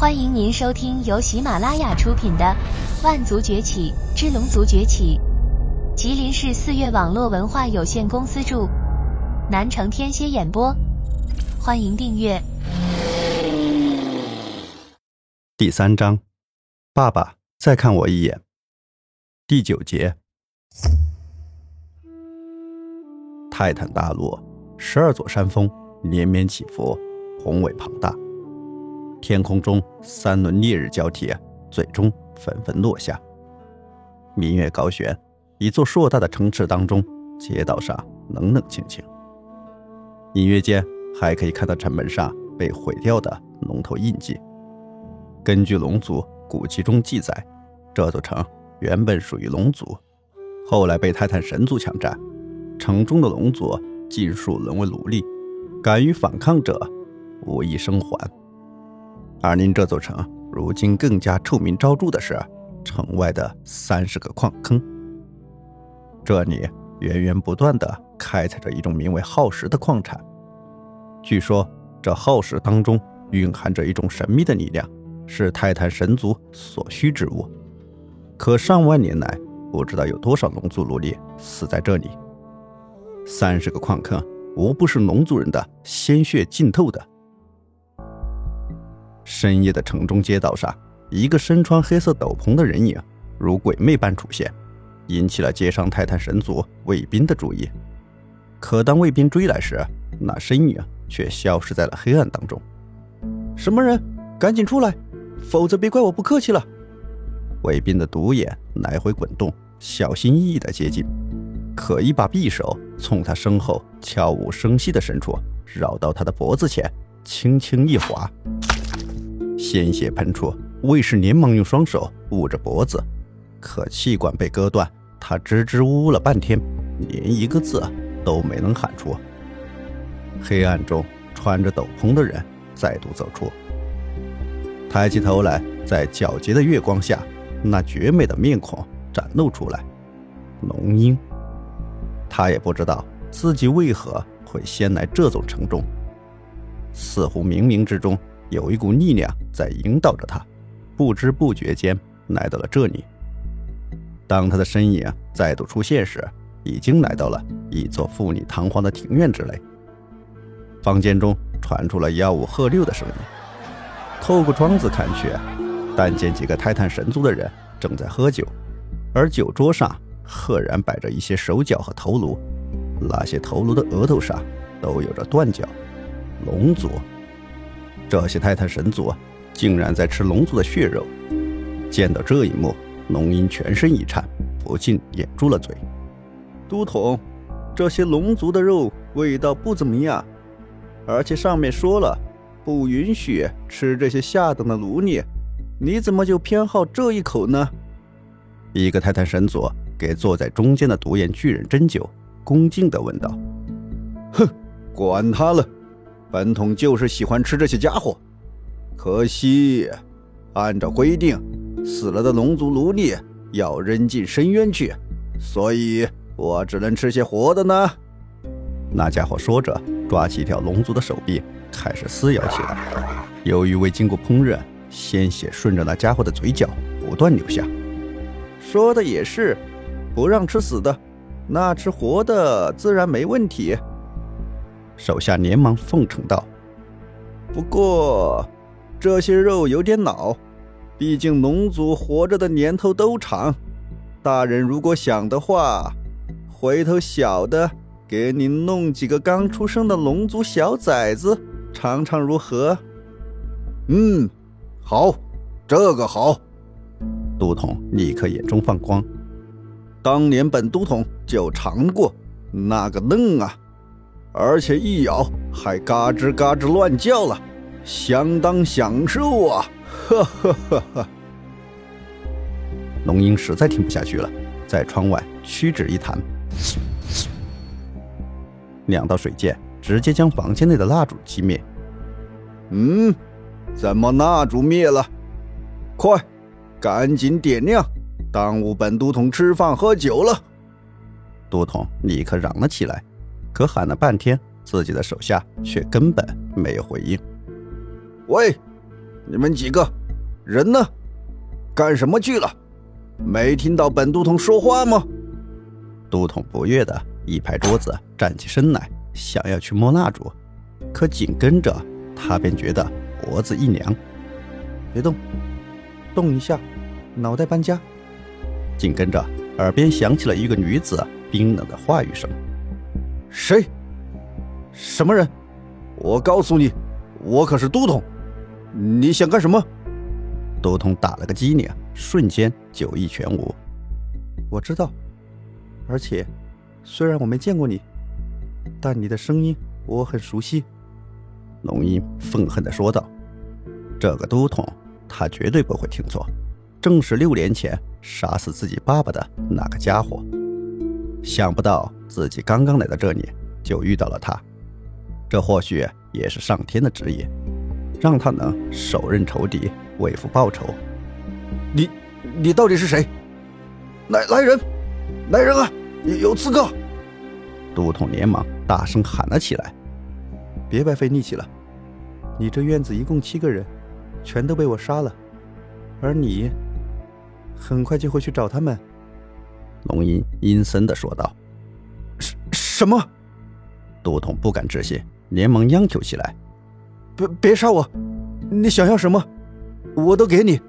欢迎您收听由喜马拉雅出品的《万族崛起之龙族崛起》，吉林市四月网络文化有限公司著，南城天蝎演播。欢迎订阅。第三章，爸爸再看我一眼。第九节，泰坦大陆，十二座山峰连绵起伏，宏伟庞大。天空中三轮烈日交替，最终纷纷落下。明月高悬，一座硕大的城池当中，街道上冷冷清清。隐约间还可以看到城门上被毁掉的龙头印记。根据龙族古籍中记载，这座城原本属于龙族，后来被泰坦神族抢占，城中的龙族尽数沦为奴隶，敢于反抗者无一生还。而令这座城如今更加臭名昭著的是，城外的三十个矿坑。这里源源不断的开采着一种名为耗石的矿产，据说这耗石当中蕴含着一种神秘的力量，是泰坦神族所需之物。可上万年来，不知道有多少龙族奴隶死在这里。三十个矿坑，无不是龙族人的鲜血浸透的。深夜的城中街道上，一个身穿黑色斗篷的人影如鬼魅般出现，引起了街上泰坦神族卫兵的注意。可当卫兵追来时，那身影却消失在了黑暗当中。什么人？赶紧出来，否则别怪我不客气了！卫兵的独眼来回滚动，小心翼翼地接近，可一把匕首从他身后悄无声息地伸出，绕到他的脖子前，轻轻一划。鲜血喷出，卫士连忙用双手捂着脖子，可气管被割断，他支支吾吾了半天，连一个字都没能喊出。黑暗中，穿着斗篷的人再度走出，抬起头来，在皎洁的月光下，那绝美的面孔展露出来。龙鹰，他也不知道自己为何会先来这座城中，似乎冥冥之中。有一股力量在引导着他，不知不觉间来到了这里。当他的身影再度出现时，已经来到了一座富丽堂皇的庭院之内。房间中传出了吆五喝六的声音。透过窗子看去，但见几个泰坦神族的人正在喝酒，而酒桌上赫然摆着一些手脚和头颅，那些头颅的额头上都有着断角。龙族。这些泰坦神族竟然在吃龙族的血肉！见到这一幕，龙鹰全身一颤，不禁掩住了嘴。都统，这些龙族的肉味道不怎么样，而且上面说了不允许吃这些下等的奴隶，你怎么就偏好这一口呢？一个泰坦神族给坐在中间的独眼巨人斟酒，恭敬地问道：“哼，管他了。”本统就是喜欢吃这些家伙，可惜，按照规定，死了的龙族奴隶要扔进深渊去，所以我只能吃些活的呢。那家伙说着，抓起一条龙族的手臂，开始撕咬起来。由于未经过烹饪，鲜血顺着那家伙的嘴角不断流下。说的也是，不让吃死的，那吃活的自然没问题。手下连忙奉承道：“不过，这些肉有点老，毕竟龙族活着的年头都长。大人如果想的话，回头小的给你弄几个刚出生的龙族小崽子尝尝如何？”“嗯，好，这个好。”都统立刻眼中放光。当年本都统就尝过，那个嫩啊！而且一咬还嘎吱嘎吱乱叫了，相当享受啊！呵呵呵呵。龙鹰实在听不下去了，在窗外屈指一弹，两道水箭直接将房间内的蜡烛熄灭。嗯，怎么蜡烛灭了？快，赶紧点亮，耽误本都统吃饭喝酒了！都统立刻嚷了起来。可喊了半天，自己的手下却根本没有回应。喂，你们几个人呢？干什么去了？没听到本都统说话吗？都统不悦的一拍桌子，站起身来，想要去摸蜡烛，可紧跟着他便觉得脖子一凉。别动，动一下，脑袋搬家。紧跟着耳边响起了一个女子冰冷的话语声：“谁？什么人？我告诉你，我可是都统。你想干什么？”都统打了个激灵，瞬间酒意全无。我知道，而且虽然我没见过你，但你的声音我很熟悉。龙音愤恨地说道：“这个都统，他绝对不会听错，正是六年前杀死自己爸爸的那个家伙。想不到自己刚刚来到这里，就遇到了他。这或许也是上天的旨意，让他能手刃仇敌。”为父报仇，你你到底是谁？来来人，来人啊！有刺客！都统连忙大声喊了起来：“别白费力气了，你这院子一共七个人，全都被我杀了，而你很快就会去找他们。”龙吟阴森的说道：“什什么？”杜统不敢置信，连忙央求起来：“别别杀我！你想要什么？”我都给你，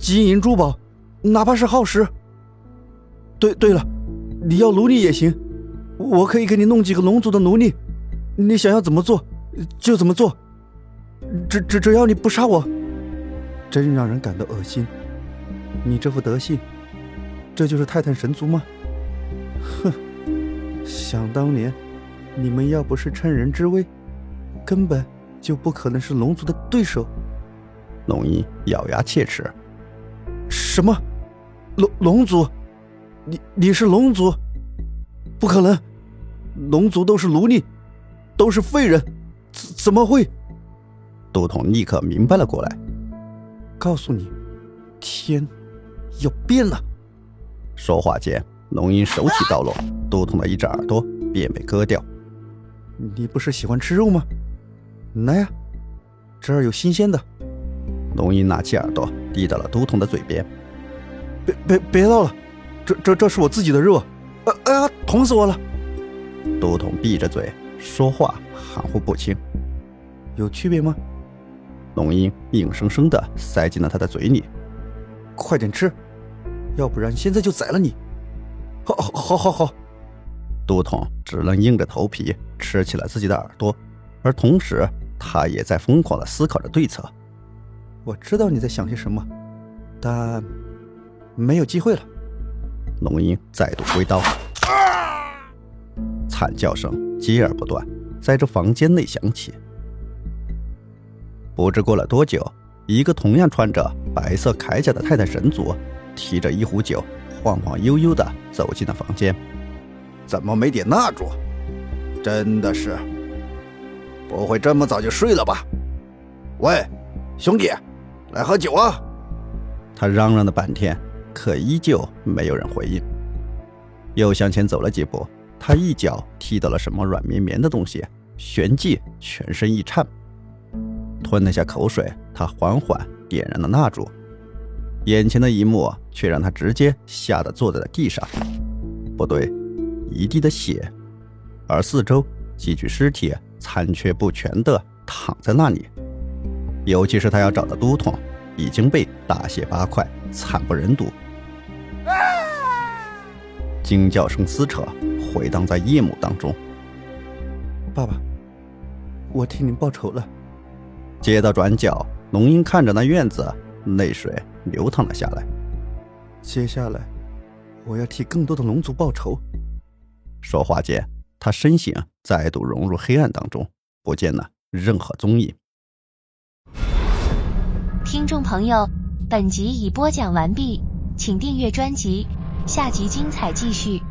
金银珠宝，哪怕是耗时。对对了，你要奴隶也行，我可以给你弄几个龙族的奴隶，你想要怎么做就怎么做，只只只要你不杀我。真让人感到恶心，你这副德性，这就是泰坦神族吗？哼，想当年，你们要不是趁人之危，根本就不可能是龙族的对手。龙吟咬牙切齿：“什么？龙龙族？你你是龙族？不可能！龙族都是奴隶，都是废人，怎怎么会？”都统立刻明白了过来：“告诉你，天要变了！”说话间，龙吟手起刀落，都统的一只耳朵便被割掉。你不是喜欢吃肉吗？来呀，这儿有新鲜的。龙吟拿起耳朵递到了都统的嘴边，别别别闹了，这这这是我自己的肉，啊啊！疼死我了！都统闭着嘴说话含糊不清，有区别吗？龙吟硬生生的塞进了他的嘴里，快点吃，要不然现在就宰了你！好，好，好，好！都统只能硬着头皮吃起了自己的耳朵，而同时他也在疯狂的思考着对策。我知道你在想些什么，但没有机会了。龙吟再度挥刀，惨叫声接而不断，在这房间内响起。不知过了多久，一个同样穿着白色铠甲的泰坦神族，提着一壶酒，晃晃悠悠地走进了房间。怎么没点蜡烛？真的是，不会这么早就睡了吧？喂，兄弟！来喝酒啊！他嚷嚷了半天，可依旧没有人回应。又向前走了几步，他一脚踢到了什么软绵绵的东西，旋即全身一颤，吞了下口水。他缓缓点燃了蜡烛，眼前的一幕却让他直接吓得坐在了地上。不对，一地的血，而四周几具尸体残缺不全的躺在那里。尤其是他要找的都统，已经被大卸八块，惨不忍睹。惊叫声撕扯，回荡在夜幕当中。爸爸，我替您报仇了。街道转角，龙英看着那院子，泪水流淌了下来。接下来，我要替更多的龙族报仇。说话间，他身形再度融入黑暗当中，不见了任何踪影。听众朋友，本集已播讲完毕，请订阅专辑，下集精彩继续。